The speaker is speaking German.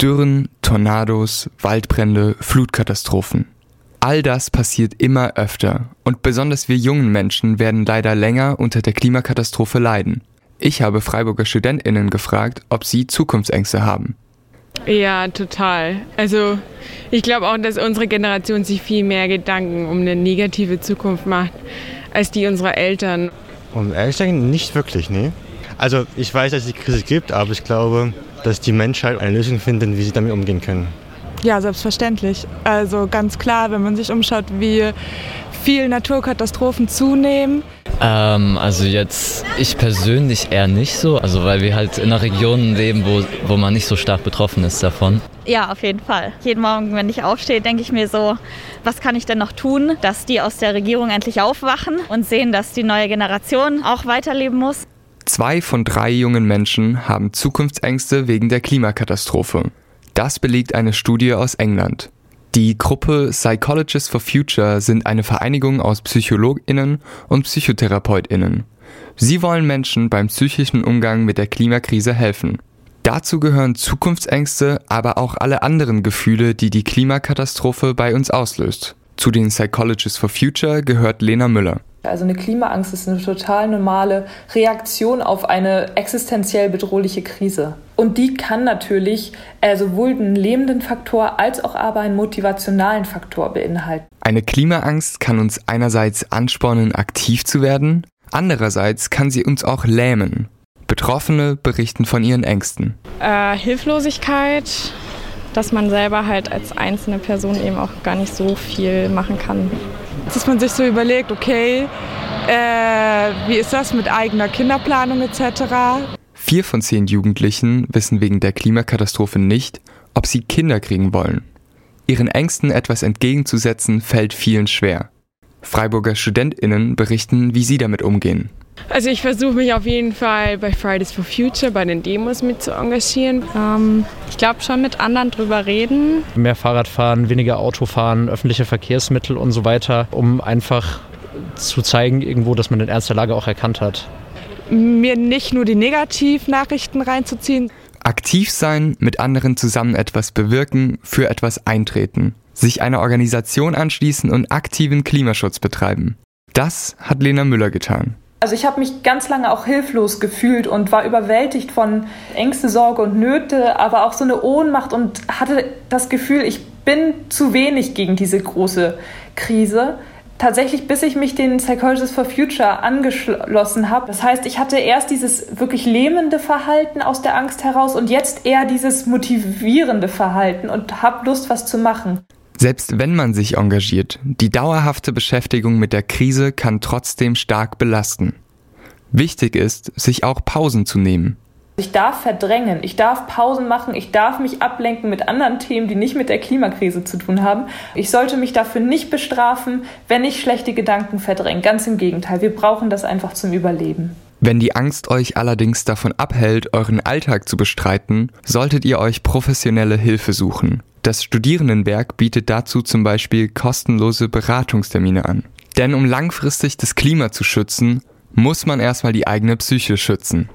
Dürren, Tornados, Waldbrände, Flutkatastrophen. All das passiert immer öfter und besonders wir jungen Menschen werden leider länger unter der Klimakatastrophe leiden. Ich habe Freiburger Studentinnen gefragt, ob sie Zukunftsängste haben. Ja, total. Also ich glaube auch, dass unsere Generation sich viel mehr Gedanken um eine negative Zukunft macht als die unserer Eltern. Um ehrlich sagen, nicht wirklich, nee. Also ich weiß, dass es die Krise gibt, aber ich glaube, dass die Menschheit eine Lösung findet, wie sie damit umgehen können. Ja, selbstverständlich. Also ganz klar, wenn man sich umschaut, wie viel Naturkatastrophen zunehmen. Ähm, also jetzt ich persönlich eher nicht so, also weil wir halt in einer Region leben, wo, wo man nicht so stark betroffen ist davon. Ja, auf jeden Fall. Jeden Morgen, wenn ich aufstehe, denke ich mir so, was kann ich denn noch tun, dass die aus der Regierung endlich aufwachen und sehen, dass die neue Generation auch weiterleben muss. Zwei von drei jungen Menschen haben Zukunftsängste wegen der Klimakatastrophe. Das belegt eine Studie aus England. Die Gruppe Psychologists for Future sind eine Vereinigung aus Psychologinnen und Psychotherapeutinnen. Sie wollen Menschen beim psychischen Umgang mit der Klimakrise helfen. Dazu gehören Zukunftsängste, aber auch alle anderen Gefühle, die die Klimakatastrophe bei uns auslöst. Zu den Psychologists for Future gehört Lena Müller. Also eine Klimaangst ist eine total normale Reaktion auf eine existenziell bedrohliche Krise. Und die kann natürlich äh, sowohl einen lebenden Faktor als auch aber einen motivationalen Faktor beinhalten. Eine Klimaangst kann uns einerseits anspornen, aktiv zu werden, andererseits kann sie uns auch lähmen. Betroffene berichten von ihren Ängsten. Äh, Hilflosigkeit, dass man selber halt als einzelne Person eben auch gar nicht so viel machen kann. Dass man sich so überlegt, okay, äh, wie ist das mit eigener Kinderplanung etc. Vier von zehn Jugendlichen wissen wegen der Klimakatastrophe nicht, ob sie Kinder kriegen wollen. Ihren Ängsten etwas entgegenzusetzen fällt vielen schwer. Freiburger Studentinnen berichten, wie sie damit umgehen. Also ich versuche mich auf jeden Fall bei Fridays for Future, bei den Demos mit zu engagieren. Ähm, ich glaube schon mit anderen drüber reden. Mehr Fahrrad fahren, weniger Auto fahren, öffentliche Verkehrsmittel und so weiter, um einfach zu zeigen irgendwo, dass man den Ernst der Lage auch erkannt hat. Mir nicht nur die Negativnachrichten reinzuziehen. Aktiv sein, mit anderen zusammen etwas bewirken, für etwas eintreten. Sich einer Organisation anschließen und aktiven Klimaschutz betreiben. Das hat Lena Müller getan. Also ich habe mich ganz lange auch hilflos gefühlt und war überwältigt von Ängste, Sorge und Nöte, aber auch so eine Ohnmacht und hatte das Gefühl, ich bin zu wenig gegen diese große Krise. Tatsächlich, bis ich mich den Psychologists for Future angeschlossen habe. Das heißt, ich hatte erst dieses wirklich lähmende Verhalten aus der Angst heraus und jetzt eher dieses motivierende Verhalten und habe Lust, was zu machen. Selbst wenn man sich engagiert, die dauerhafte Beschäftigung mit der Krise kann trotzdem stark belasten. Wichtig ist, sich auch Pausen zu nehmen. Ich darf verdrängen, ich darf Pausen machen, ich darf mich ablenken mit anderen Themen, die nicht mit der Klimakrise zu tun haben. Ich sollte mich dafür nicht bestrafen, wenn ich schlechte Gedanken verdränge. Ganz im Gegenteil, wir brauchen das einfach zum Überleben. Wenn die Angst euch allerdings davon abhält, euren Alltag zu bestreiten, solltet ihr euch professionelle Hilfe suchen. Das Studierendenwerk bietet dazu zum Beispiel kostenlose Beratungstermine an. Denn um langfristig das Klima zu schützen, muss man erstmal die eigene Psyche schützen.